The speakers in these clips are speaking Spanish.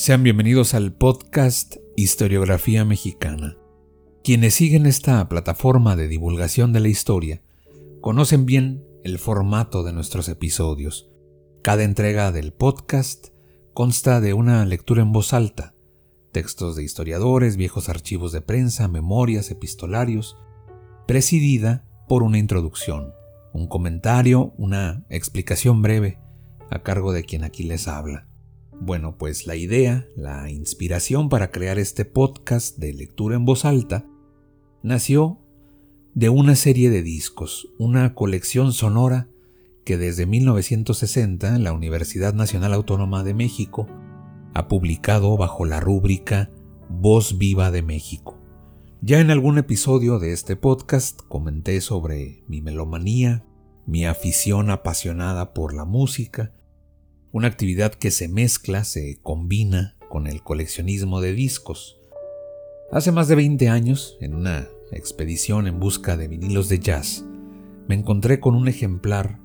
Sean bienvenidos al podcast Historiografía Mexicana. Quienes siguen esta plataforma de divulgación de la historia conocen bien el formato de nuestros episodios. Cada entrega del podcast consta de una lectura en voz alta, textos de historiadores, viejos archivos de prensa, memorias, epistolarios, presidida por una introducción, un comentario, una explicación breve a cargo de quien aquí les habla. Bueno, pues la idea, la inspiración para crear este podcast de lectura en voz alta, nació de una serie de discos, una colección sonora que desde 1960 la Universidad Nacional Autónoma de México ha publicado bajo la rúbrica Voz Viva de México. Ya en algún episodio de este podcast comenté sobre mi melomanía, mi afición apasionada por la música, una actividad que se mezcla, se combina con el coleccionismo de discos. Hace más de 20 años, en una expedición en busca de vinilos de jazz, me encontré con un ejemplar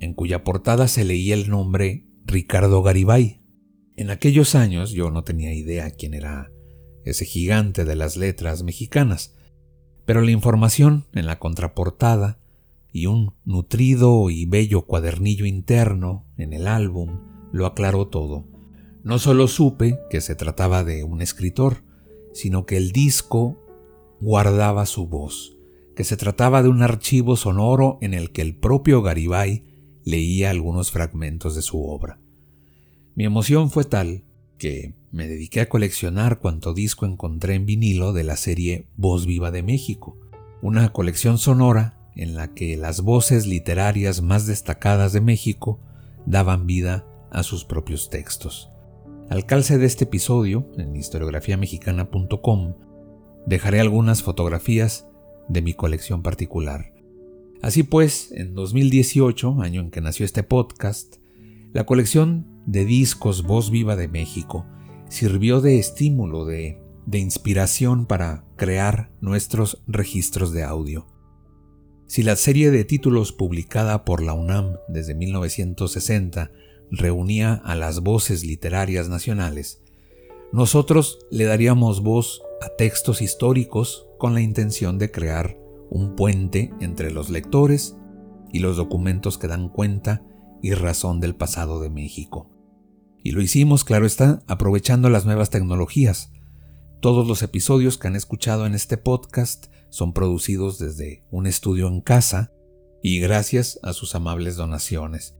en cuya portada se leía el nombre Ricardo Garibay. En aquellos años yo no tenía idea quién era ese gigante de las letras mexicanas, pero la información en la contraportada y un nutrido y bello cuadernillo interno en el álbum lo aclaró todo. No solo supe que se trataba de un escritor, sino que el disco guardaba su voz, que se trataba de un archivo sonoro en el que el propio Garibay leía algunos fragmentos de su obra. Mi emoción fue tal que me dediqué a coleccionar cuanto disco encontré en vinilo de la serie Voz Viva de México, una colección sonora en la que las voces literarias más destacadas de México daban vida a sus propios textos. Al calce de este episodio, en historiografiamexicana.com, dejaré algunas fotografías de mi colección particular. Así pues, en 2018, año en que nació este podcast, la colección de discos Voz Viva de México sirvió de estímulo, de, de inspiración para crear nuestros registros de audio. Si la serie de títulos publicada por la UNAM desde 1960 reunía a las voces literarias nacionales, nosotros le daríamos voz a textos históricos con la intención de crear un puente entre los lectores y los documentos que dan cuenta y razón del pasado de México. Y lo hicimos, claro está, aprovechando las nuevas tecnologías. Todos los episodios que han escuchado en este podcast son producidos desde un estudio en casa y gracias a sus amables donaciones.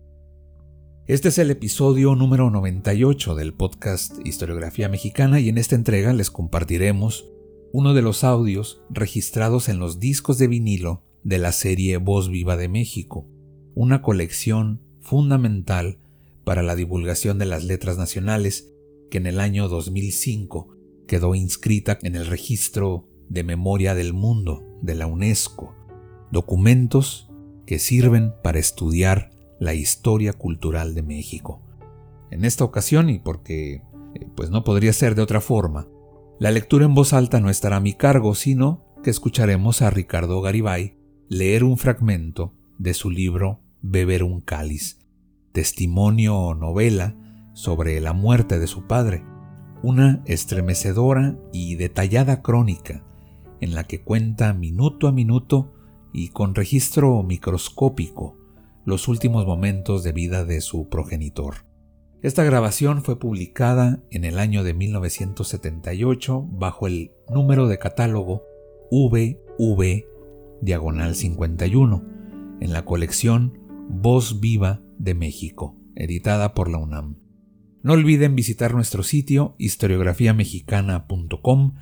Este es el episodio número 98 del podcast Historiografía Mexicana y en esta entrega les compartiremos uno de los audios registrados en los discos de vinilo de la serie Voz Viva de México, una colección fundamental para la divulgación de las letras nacionales que en el año 2005 quedó inscrita en el registro de memoria del mundo de la UNESCO, documentos que sirven para estudiar la historia cultural de México. En esta ocasión, y porque eh, pues no podría ser de otra forma, la lectura en voz alta no estará a mi cargo, sino que escucharemos a Ricardo Garibay leer un fragmento de su libro Beber un cáliz, testimonio o novela sobre la muerte de su padre, una estremecedora y detallada crónica en la que cuenta minuto a minuto y con registro microscópico los últimos momentos de vida de su progenitor. Esta grabación fue publicada en el año de 1978 bajo el número de catálogo VV diagonal 51 en la colección Voz Viva de México, editada por la UNAM. No olviden visitar nuestro sitio historiografiamexicana.com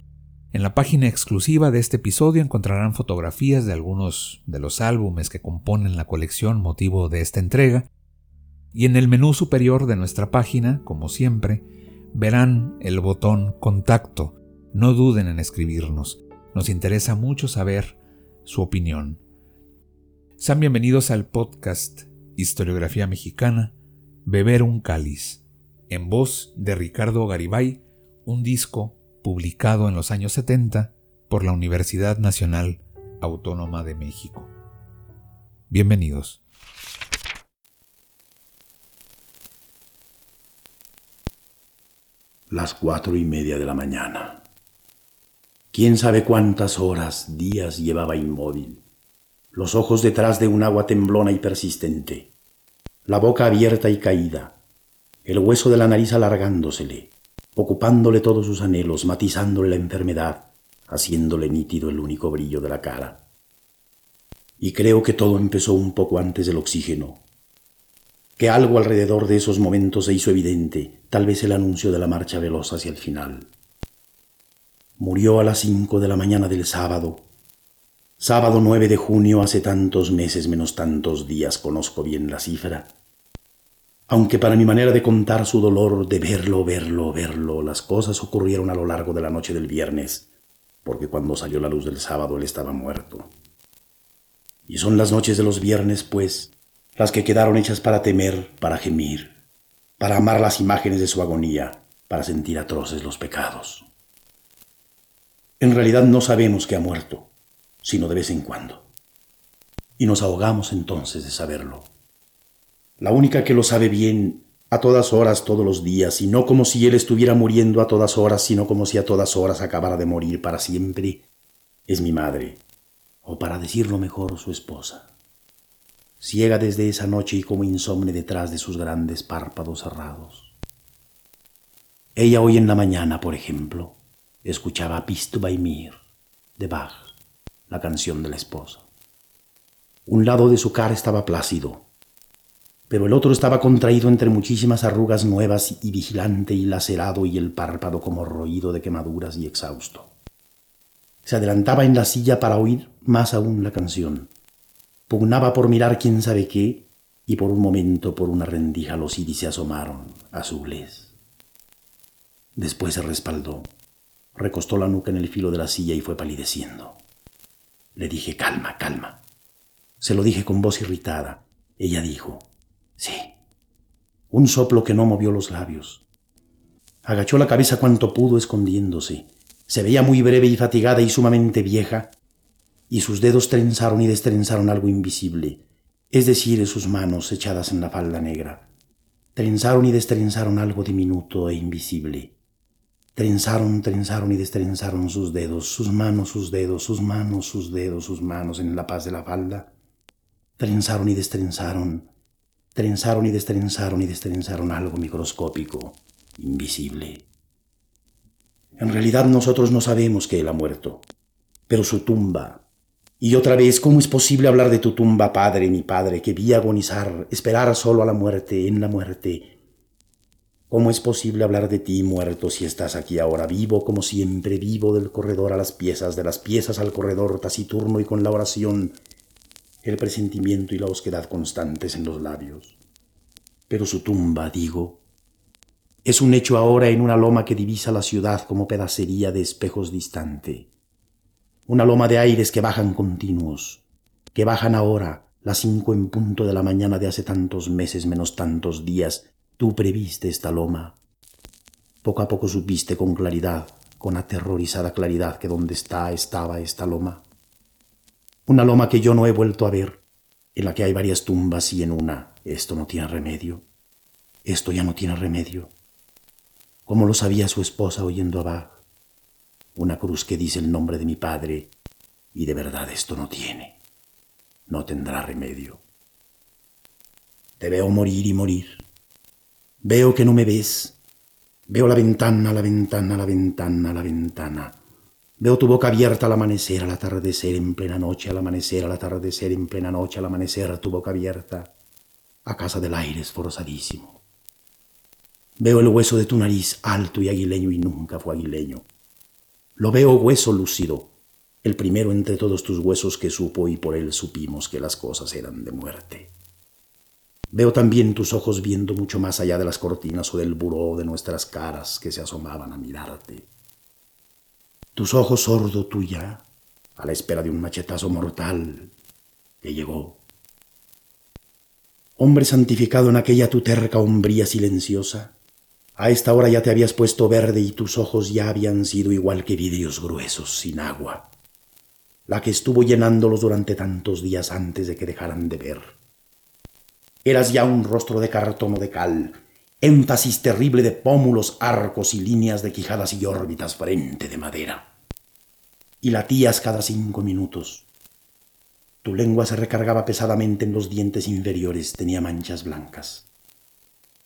en la página exclusiva de este episodio encontrarán fotografías de algunos de los álbumes que componen la colección motivo de esta entrega y en el menú superior de nuestra página, como siempre, verán el botón Contacto. No duden en escribirnos. Nos interesa mucho saber su opinión. Sean bienvenidos al podcast Historiografía Mexicana, Beber un cáliz, en voz de Ricardo Garibay, un disco publicado en los años 70 por la Universidad Nacional Autónoma de México. Bienvenidos. Las cuatro y media de la mañana. Quién sabe cuántas horas, días llevaba inmóvil, los ojos detrás de un agua temblona y persistente, la boca abierta y caída, el hueso de la nariz alargándosele, ocupándole todos sus anhelos, matizándole la enfermedad, haciéndole nítido el único brillo de la cara. Y creo que todo empezó un poco antes del oxígeno, que algo alrededor de esos momentos se hizo evidente, tal vez el anuncio de la marcha veloz hacia el final. Murió a las cinco de la mañana del sábado. Sábado 9 de junio, hace tantos meses menos tantos días, conozco bien la cifra. Aunque para mi manera de contar su dolor, de verlo, verlo, verlo, las cosas ocurrieron a lo largo de la noche del viernes, porque cuando salió la luz del sábado él estaba muerto. Y son las noches de los viernes, pues, las que quedaron hechas para temer, para gemir, para amar las imágenes de su agonía, para sentir atroces los pecados. En realidad no sabemos que ha muerto, sino de vez en cuando. Y nos ahogamos entonces de saberlo. La única que lo sabe bien a todas horas, todos los días, y no como si él estuviera muriendo a todas horas, sino como si a todas horas acabara de morir para siempre, es mi madre, o para decirlo mejor, su esposa ciega desde esa noche y como insomne detrás de sus grandes párpados cerrados. Ella hoy en la mañana, por ejemplo, escuchaba Bist by Mir de Bach, la canción de la esposa. Un lado de su cara estaba plácido, pero el otro estaba contraído entre muchísimas arrugas nuevas y vigilante y lacerado y el párpado como roído de quemaduras y exhausto. Se adelantaba en la silla para oír más aún la canción Pugnaba por mirar quién sabe qué, y por un momento por una rendija los iris se asomaron, azules. Después se respaldó, recostó la nuca en el filo de la silla y fue palideciendo. Le dije, calma, calma. Se lo dije con voz irritada. Ella dijo, sí. Un soplo que no movió los labios. Agachó la cabeza cuanto pudo escondiéndose. Se veía muy breve y fatigada y sumamente vieja, y sus dedos trenzaron y destrenzaron algo invisible, es decir, sus manos echadas en la falda negra. Trenzaron y destrenzaron algo diminuto e invisible. Trenzaron, trenzaron y destrenzaron sus dedos, sus manos, sus dedos, sus manos, sus dedos, sus manos en la paz de la falda. Trenzaron y destrenzaron, trenzaron y destrenzaron y destrenzaron algo microscópico, invisible. En realidad nosotros no sabemos que él ha muerto, pero su tumba, y otra vez, ¿cómo es posible hablar de tu tumba, Padre, mi Padre, que vi agonizar, esperar solo a la muerte, en la muerte? ¿Cómo es posible hablar de ti, muerto, si estás aquí ahora, vivo como siempre, vivo del corredor a las piezas, de las piezas al corredor, taciturno y con la oración, el presentimiento y la osquedad constantes en los labios? Pero su tumba, digo, es un hecho ahora en una loma que divisa la ciudad como pedacería de espejos distante una loma de aires que bajan continuos, que bajan ahora, las cinco en punto de la mañana de hace tantos meses menos tantos días, tú previste esta loma. Poco a poco supiste con claridad, con aterrorizada claridad, que donde está estaba esta loma. Una loma que yo no he vuelto a ver, en la que hay varias tumbas y en una esto no tiene remedio. Esto ya no tiene remedio. ¿Cómo lo sabía su esposa oyendo a Bach? una cruz que dice el nombre de mi Padre, y de verdad esto no tiene, no tendrá remedio. Te veo morir y morir. Veo que no me ves. Veo la ventana, la ventana, la ventana, la ventana. Veo tu boca abierta al amanecer, al atardecer, en plena noche, al amanecer, al atardecer, en plena noche, al amanecer, tu boca abierta, a casa del aire esforzadísimo. Veo el hueso de tu nariz alto y aguileño y nunca fue aguileño. Lo veo hueso lúcido, el primero entre todos tus huesos que supo y por él supimos que las cosas eran de muerte. Veo también tus ojos viendo mucho más allá de las cortinas o del buró de nuestras caras que se asomaban a mirarte. Tus ojos sordo tuya, a la espera de un machetazo mortal que llegó. Hombre santificado en aquella tu terca hombría silenciosa, a esta hora ya te habías puesto verde y tus ojos ya habían sido igual que vidrios gruesos sin agua, la que estuvo llenándolos durante tantos días antes de que dejaran de ver. Eras ya un rostro de cartón o de cal, énfasis terrible de pómulos, arcos y líneas de quijadas y órbitas frente de madera. Y latías cada cinco minutos. Tu lengua se recargaba pesadamente en los dientes inferiores, tenía manchas blancas.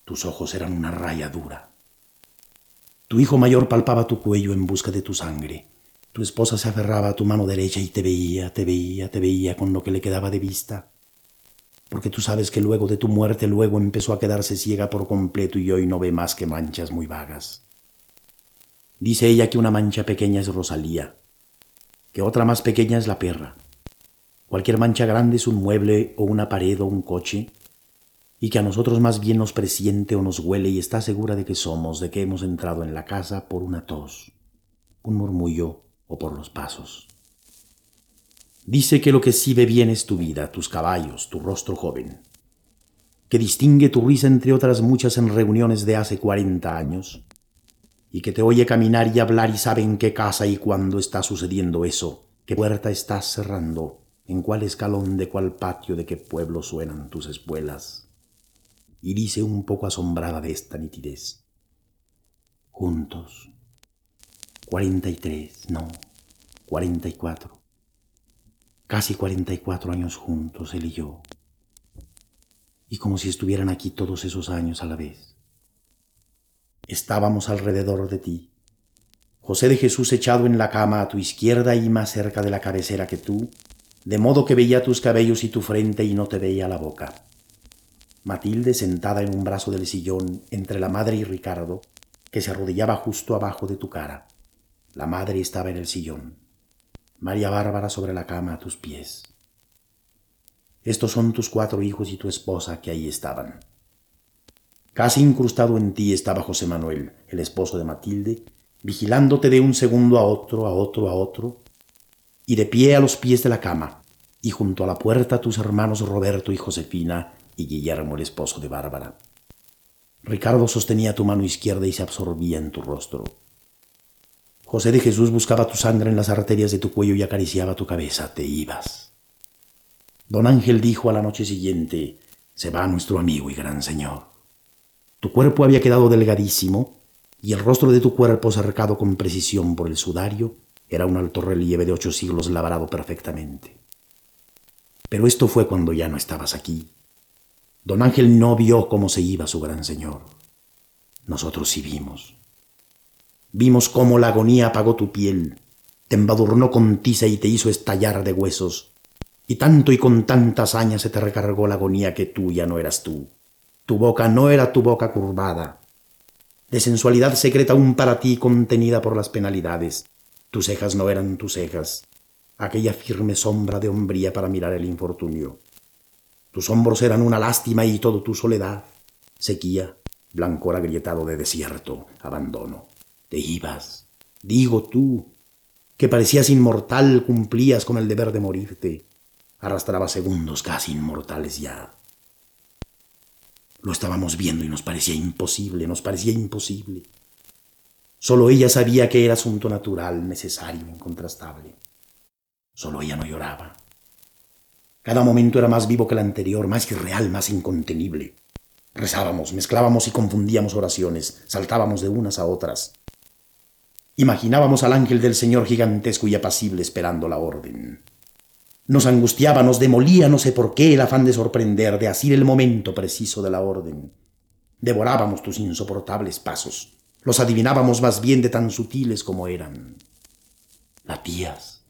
Tus ojos eran una raya dura. Tu hijo mayor palpaba tu cuello en busca de tu sangre. Tu esposa se aferraba a tu mano derecha y te veía, te veía, te veía con lo que le quedaba de vista porque tú sabes que luego de tu muerte luego empezó a quedarse ciega por completo y hoy no ve más que manchas muy vagas. Dice ella que una mancha pequeña es Rosalía, que otra más pequeña es la perra. Cualquier mancha grande es un mueble o una pared o un coche, y que a nosotros más bien nos presiente o nos huele y está segura de que somos, de que hemos entrado en la casa por una tos, un murmullo o por los pasos. Dice que lo que sí ve bien es tu vida, tus caballos, tu rostro joven, que distingue tu risa entre otras muchas en reuniones de hace cuarenta años, y que te oye caminar y hablar y sabe en qué casa y cuándo está sucediendo eso, qué puerta estás cerrando, en cuál escalón de cuál patio de qué pueblo suenan tus espuelas. Y dice un poco asombrada de esta nitidez. Juntos. Cuarenta y tres, no, cuarenta y cuatro casi 44 años juntos, él y yo, y como si estuvieran aquí todos esos años a la vez. Estábamos alrededor de ti, José de Jesús echado en la cama a tu izquierda y más cerca de la cabecera que tú, de modo que veía tus cabellos y tu frente y no te veía la boca. Matilde sentada en un brazo del sillón entre la madre y Ricardo, que se arrodillaba justo abajo de tu cara. La madre estaba en el sillón. María Bárbara sobre la cama a tus pies. Estos son tus cuatro hijos y tu esposa que ahí estaban. Casi incrustado en ti estaba José Manuel, el esposo de Matilde, vigilándote de un segundo a otro, a otro, a otro, y de pie a los pies de la cama, y junto a la puerta tus hermanos Roberto y Josefina y Guillermo el esposo de Bárbara. Ricardo sostenía tu mano izquierda y se absorbía en tu rostro. José de Jesús buscaba tu sangre en las arterias de tu cuello y acariciaba tu cabeza. Te ibas. Don Ángel dijo a la noche siguiente, se va nuestro amigo y gran señor. Tu cuerpo había quedado delgadísimo y el rostro de tu cuerpo cercado con precisión por el sudario era un alto relieve de ocho siglos labrado perfectamente. Pero esto fue cuando ya no estabas aquí. Don Ángel no vio cómo se iba su gran señor. Nosotros sí vimos. Vimos cómo la agonía apagó tu piel, te embadurnó con tiza y te hizo estallar de huesos. Y tanto y con tanta hazaña se te recargó la agonía que tú ya no eras tú. Tu boca no era tu boca curvada, de sensualidad secreta aún para ti contenida por las penalidades. Tus cejas no eran tus cejas, aquella firme sombra de hombría para mirar el infortunio. Tus hombros eran una lástima y todo tu soledad, sequía, blancor agrietado de desierto, abandono te ibas. Digo tú, que parecías inmortal, cumplías con el deber de morirte. Arrastrabas segundos casi inmortales ya. Lo estábamos viendo y nos parecía imposible, nos parecía imposible. Solo ella sabía que era asunto natural, necesario, incontrastable. Solo ella no lloraba. Cada momento era más vivo que el anterior, más irreal, más incontenible. Rezábamos, mezclábamos y confundíamos oraciones, saltábamos de unas a otras. Imaginábamos al ángel del Señor gigantesco y apacible esperando la orden. Nos angustiaba, nos demolía, no sé por qué, el afán de sorprender, de asir el momento preciso de la orden. Devorábamos tus insoportables pasos. Los adivinábamos más bien de tan sutiles como eran. Latías.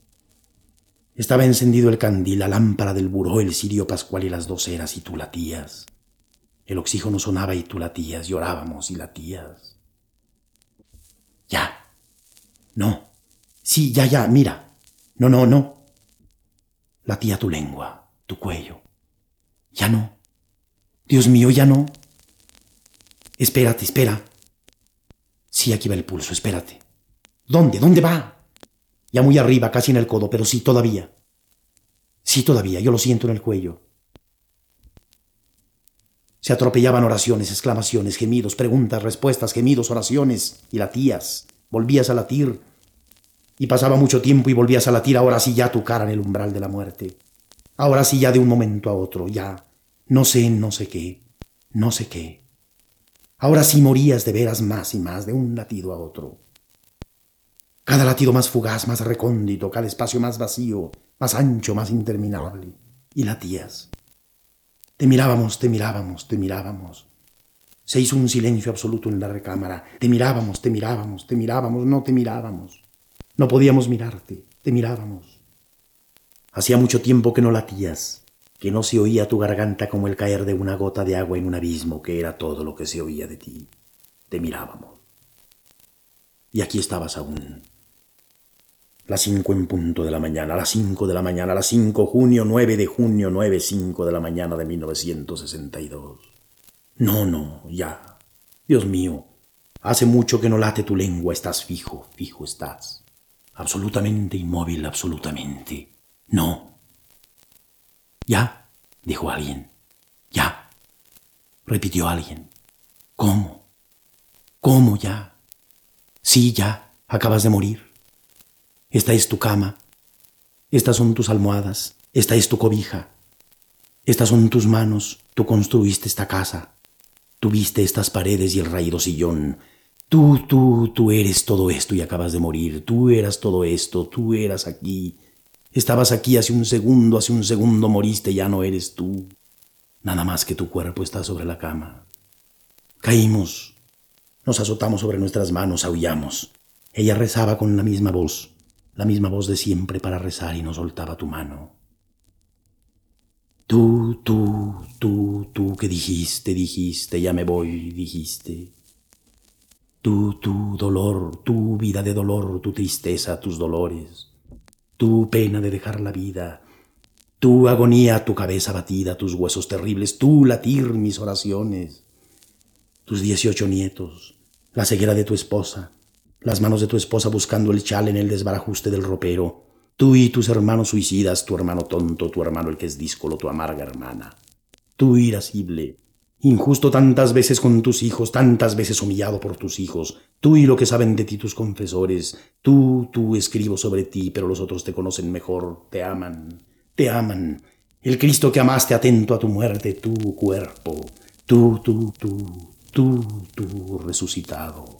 Estaba encendido el candil, la lámpara del buró, el cirio pascual y las dos eras, y tú latías. El oxígeno sonaba y tú latías, llorábamos y latías. Ya, no. Sí, ya, ya, mira. No, no, no. Latía tu lengua, tu cuello. Ya no. Dios mío, ya no. Espérate, espera. Sí, aquí va el pulso, espérate. ¿Dónde? ¿Dónde va? Ya muy arriba, casi en el codo, pero sí, todavía. Sí, todavía, yo lo siento en el cuello. Se atropellaban oraciones, exclamaciones, gemidos, preguntas, respuestas, gemidos, oraciones, y latías. Volvías a latir. Y pasaba mucho tiempo y volvías a latir, ahora sí ya tu cara en el umbral de la muerte. Ahora sí ya de un momento a otro, ya. No sé, no sé qué, no sé qué. Ahora sí morías de veras más y más, de un latido a otro. Cada latido más fugaz, más recóndito, cada espacio más vacío, más ancho, más interminable. Y latías. Te mirábamos, te mirábamos, te mirábamos. Se hizo un silencio absoluto en la recámara. Te mirábamos, te mirábamos, te mirábamos, no te mirábamos. No podíamos mirarte, te mirábamos. Hacía mucho tiempo que no latías, que no se oía tu garganta como el caer de una gota de agua en un abismo, que era todo lo que se oía de ti. Te mirábamos. Y aquí estabas aún, las cinco en punto de la mañana, las cinco de la mañana, las cinco, junio, nueve de junio, nueve, cinco de la mañana de 1962. No, no, ya. Dios mío, hace mucho que no late tu lengua, estás fijo, fijo estás. Absolutamente inmóvil, absolutamente. No. Ya, dijo alguien. Ya. Repitió alguien. ¿Cómo? ¿Cómo ya? Sí, ya, acabas de morir. Esta es tu cama. Estas son tus almohadas. Esta es tu cobija. Estas son tus manos. Tú construiste esta casa. Tuviste estas paredes y el raído sillón. Tú, tú, tú eres todo esto y acabas de morir. Tú eras todo esto. Tú eras aquí. Estabas aquí hace un segundo, hace un segundo moriste, ya no eres tú. Nada más que tu cuerpo está sobre la cama. Caímos. Nos azotamos sobre nuestras manos, aullamos. Ella rezaba con la misma voz la misma voz de siempre para rezar y no soltaba tu mano. Tú, tú, tú, tú que dijiste, dijiste, ya me voy, dijiste. Tú, tú, dolor, tu vida de dolor, tu tristeza, tus dolores, tu pena de dejar la vida, tu agonía, tu cabeza batida, tus huesos terribles, tu latir mis oraciones, tus dieciocho nietos, la ceguera de tu esposa, las manos de tu esposa buscando el chal en el desbarajuste del ropero, tú y tus hermanos suicidas, tu hermano tonto, tu hermano el que es díscolo, tu amarga hermana, tú irascible, injusto tantas veces con tus hijos, tantas veces humillado por tus hijos, tú y lo que saben de ti tus confesores, tú, tú escribo sobre ti, pero los otros te conocen mejor, te aman, te aman, el Cristo que amaste atento a tu muerte, tu cuerpo, tú, tú, tú, tú, tú resucitado.